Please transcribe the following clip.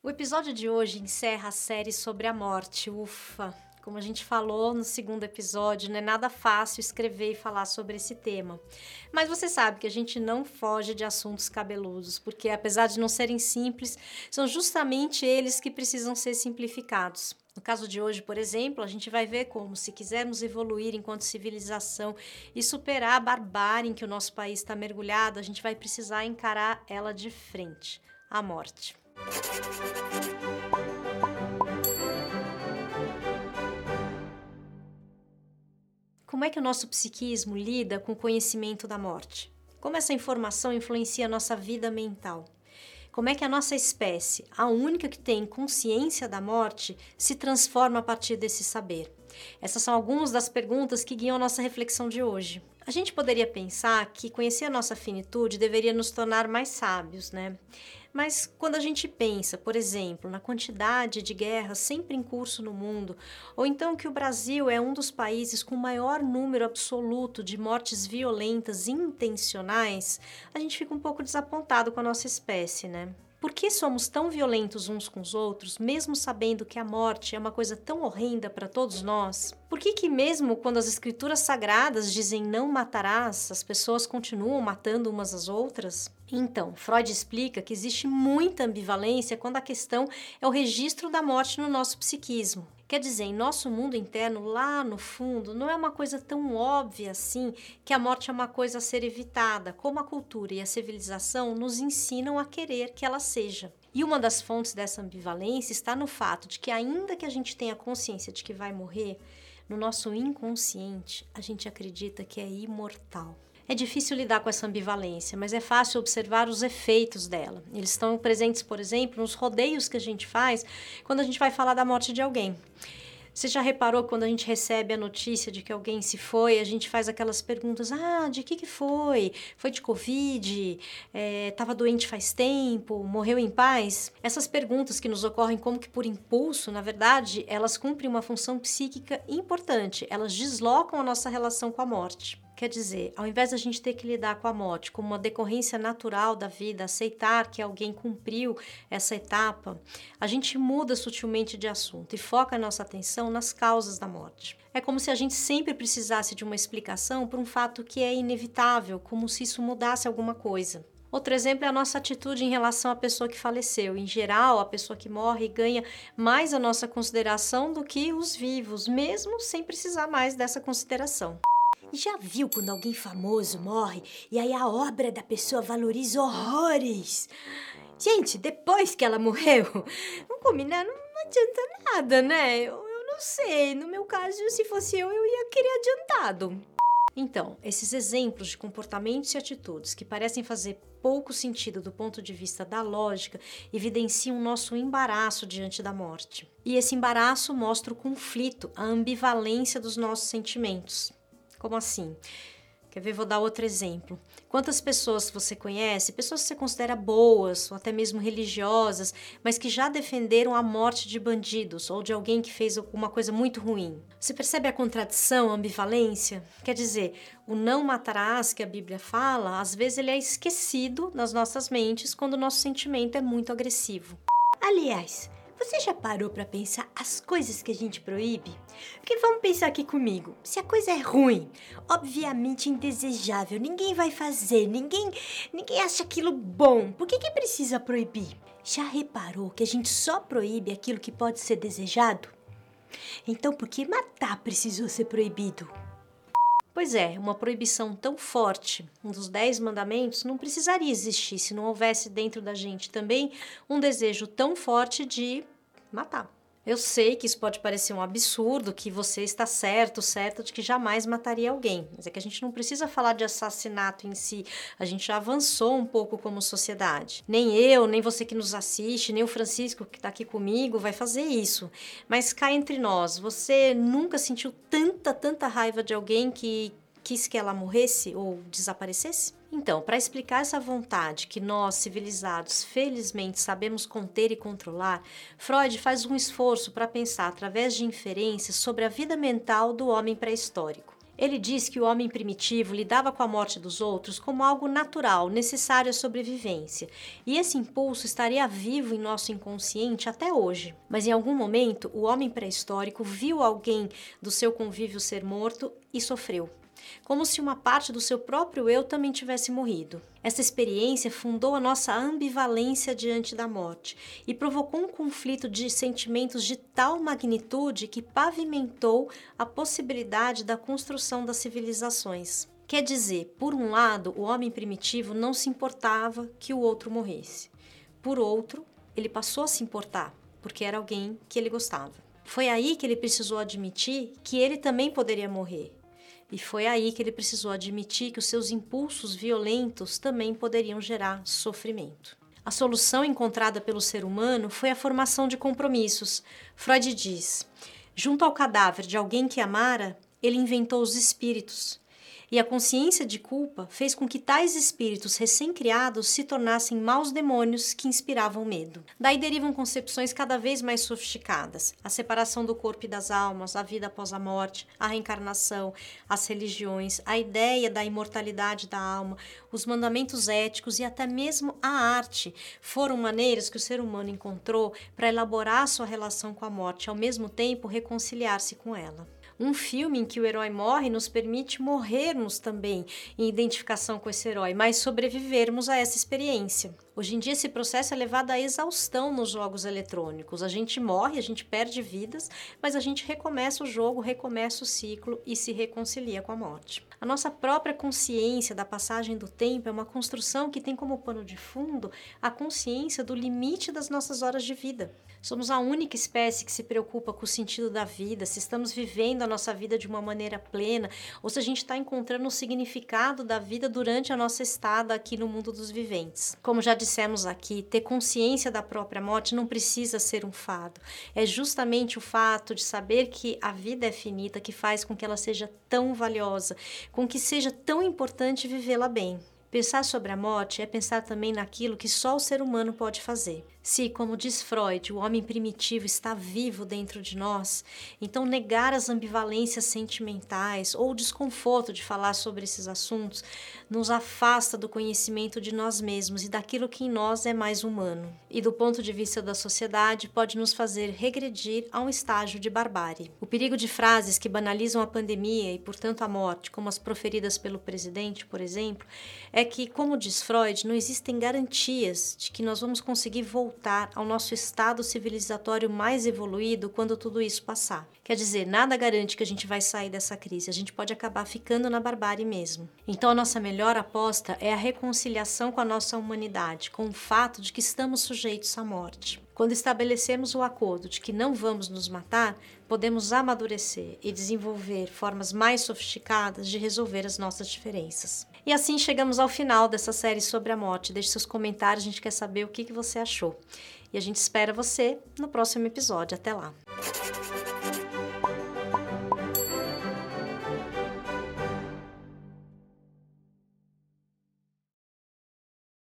O episódio de hoje encerra a série sobre a morte. Ufa! Como a gente falou no segundo episódio, não é nada fácil escrever e falar sobre esse tema. Mas você sabe que a gente não foge de assuntos cabeludos, porque apesar de não serem simples, são justamente eles que precisam ser simplificados. No caso de hoje, por exemplo, a gente vai ver como, se quisermos evoluir enquanto civilização e superar a barbárie em que o nosso país está mergulhado, a gente vai precisar encarar ela de frente a morte. Como é que o nosso psiquismo lida com o conhecimento da morte? Como essa informação influencia a nossa vida mental? Como é que a nossa espécie, a única que tem consciência da morte, se transforma a partir desse saber? Essas são algumas das perguntas que guiam a nossa reflexão de hoje. A gente poderia pensar que conhecer a nossa finitude deveria nos tornar mais sábios, né? Mas quando a gente pensa, por exemplo, na quantidade de guerras sempre em curso no mundo, ou então que o Brasil é um dos países com maior número absoluto de mortes violentas intencionais, a gente fica um pouco desapontado com a nossa espécie, né? Por que somos tão violentos uns com os outros, mesmo sabendo que a morte é uma coisa tão horrenda para todos nós? Por que, que, mesmo quando as escrituras sagradas dizem não matarás, as pessoas continuam matando umas às outras? Então, Freud explica que existe muita ambivalência quando a questão é o registro da morte no nosso psiquismo. Quer dizer, em nosso mundo interno, lá no fundo, não é uma coisa tão óbvia assim que a morte é uma coisa a ser evitada, como a cultura e a civilização nos ensinam a querer que ela seja. E uma das fontes dessa ambivalência está no fato de que, ainda que a gente tenha consciência de que vai morrer, no nosso inconsciente a gente acredita que é imortal. É difícil lidar com essa ambivalência, mas é fácil observar os efeitos dela. Eles estão presentes, por exemplo, nos rodeios que a gente faz quando a gente vai falar da morte de alguém. Você já reparou quando a gente recebe a notícia de que alguém se foi, a gente faz aquelas perguntas: ah, de que que foi? Foi de Covid? Estava é, doente faz tempo? Morreu em paz? Essas perguntas que nos ocorrem como que por impulso, na verdade, elas cumprem uma função psíquica importante. Elas deslocam a nossa relação com a morte. Quer dizer, ao invés da gente ter que lidar com a morte como uma decorrência natural da vida, aceitar que alguém cumpriu essa etapa, a gente muda sutilmente de assunto e foca a nossa atenção nas causas da morte. É como se a gente sempre precisasse de uma explicação por um fato que é inevitável, como se isso mudasse alguma coisa. Outro exemplo é a nossa atitude em relação à pessoa que faleceu. Em geral, a pessoa que morre ganha mais a nossa consideração do que os vivos, mesmo sem precisar mais dessa consideração. Já viu quando alguém famoso morre e aí a obra da pessoa valoriza horrores? Gente, depois que ela morreu, não combinar não, adianta nada, né? Eu, eu não sei. No meu caso, se fosse eu, eu ia querer adiantado. Então, esses exemplos de comportamentos e atitudes que parecem fazer pouco sentido do ponto de vista da lógica evidenciam nosso embaraço diante da morte. E esse embaraço mostra o conflito, a ambivalência dos nossos sentimentos. Como assim? Quer ver? Vou dar outro exemplo. Quantas pessoas você conhece, pessoas que você considera boas ou até mesmo religiosas, mas que já defenderam a morte de bandidos ou de alguém que fez alguma coisa muito ruim? Você percebe a contradição, a ambivalência? Quer dizer, o não matarás que a Bíblia fala, às vezes ele é esquecido nas nossas mentes quando o nosso sentimento é muito agressivo. Aliás, você já parou para pensar as coisas que a gente proíbe? Porque vamos pensar aqui comigo. Se a coisa é ruim, obviamente indesejável, ninguém vai fazer, ninguém, ninguém acha aquilo bom. Por que que precisa proibir? Já reparou que a gente só proíbe aquilo que pode ser desejado? Então, por que matar precisou ser proibido? Pois é, uma proibição tão forte, um dos dez mandamentos, não precisaria existir se não houvesse dentro da gente também um desejo tão forte de matar. Eu sei que isso pode parecer um absurdo, que você está certo, certo de que jamais mataria alguém, mas é que a gente não precisa falar de assassinato em si, a gente já avançou um pouco como sociedade. Nem eu, nem você que nos assiste, nem o Francisco que está aqui comigo vai fazer isso. Mas cá entre nós, você nunca sentiu tanta, tanta raiva de alguém que quis que ela morresse ou desaparecesse? Então, para explicar essa vontade que nós, civilizados, felizmente sabemos conter e controlar, Freud faz um esforço para pensar através de inferências sobre a vida mental do homem pré-histórico. Ele diz que o homem primitivo lidava com a morte dos outros como algo natural, necessário à sobrevivência, e esse impulso estaria vivo em nosso inconsciente até hoje. Mas em algum momento, o homem pré-histórico viu alguém do seu convívio ser morto e sofreu como se uma parte do seu próprio eu também tivesse morrido. Essa experiência fundou a nossa ambivalência diante da morte e provocou um conflito de sentimentos de tal magnitude que pavimentou a possibilidade da construção das civilizações. Quer dizer, por um lado, o homem primitivo não se importava que o outro morresse. Por outro, ele passou a se importar, porque era alguém que ele gostava. Foi aí que ele precisou admitir que ele também poderia morrer e foi aí que ele precisou admitir que os seus impulsos violentos também poderiam gerar sofrimento. A solução encontrada pelo ser humano foi a formação de compromissos. Freud diz: junto ao cadáver de alguém que amara, ele inventou os espíritos. E a consciência de culpa fez com que tais espíritos recém-criados se tornassem maus demônios que inspiravam medo. Daí derivam concepções cada vez mais sofisticadas: a separação do corpo e das almas, a vida após a morte, a reencarnação, as religiões, a ideia da imortalidade da alma, os mandamentos éticos e até mesmo a arte foram maneiras que o ser humano encontrou para elaborar sua relação com a morte, ao mesmo tempo reconciliar-se com ela. Um filme em que o herói morre nos permite morrermos também em identificação com esse herói, mas sobrevivermos a essa experiência. Hoje em dia, esse processo é levado à exaustão nos jogos eletrônicos. A gente morre, a gente perde vidas, mas a gente recomeça o jogo, recomeça o ciclo e se reconcilia com a morte. A nossa própria consciência da passagem do tempo é uma construção que tem como pano de fundo a consciência do limite das nossas horas de vida. Somos a única espécie que se preocupa com o sentido da vida, se estamos vivendo a nossa vida de uma maneira plena ou se a gente está encontrando o significado da vida durante a nossa estada aqui no mundo dos viventes. Como já dissemos aqui, ter consciência da própria morte não precisa ser um fado. É justamente o fato de saber que a vida é finita que faz com que ela seja tão valiosa, com que seja tão importante vivê-la bem. Pensar sobre a morte é pensar também naquilo que só o ser humano pode fazer. Se, como diz Freud, o homem primitivo está vivo dentro de nós, então negar as ambivalências sentimentais ou o desconforto de falar sobre esses assuntos nos afasta do conhecimento de nós mesmos e daquilo que em nós é mais humano. E do ponto de vista da sociedade, pode nos fazer regredir a um estágio de barbárie. O perigo de frases que banalizam a pandemia e, portanto, a morte, como as proferidas pelo presidente, por exemplo, é que, como diz Freud, não existem garantias de que nós vamos conseguir voltar voltar ao nosso estado civilizatório mais evoluído quando tudo isso passar. Quer dizer, nada garante que a gente vai sair dessa crise, a gente pode acabar ficando na barbárie mesmo. Então, a nossa melhor aposta é a reconciliação com a nossa humanidade, com o fato de que estamos sujeitos à morte. Quando estabelecemos o acordo de que não vamos nos matar, podemos amadurecer e desenvolver formas mais sofisticadas de resolver as nossas diferenças. E assim chegamos ao final dessa série sobre a morte. Deixe seus comentários, a gente quer saber o que você achou. E a gente espera você no próximo episódio. Até lá!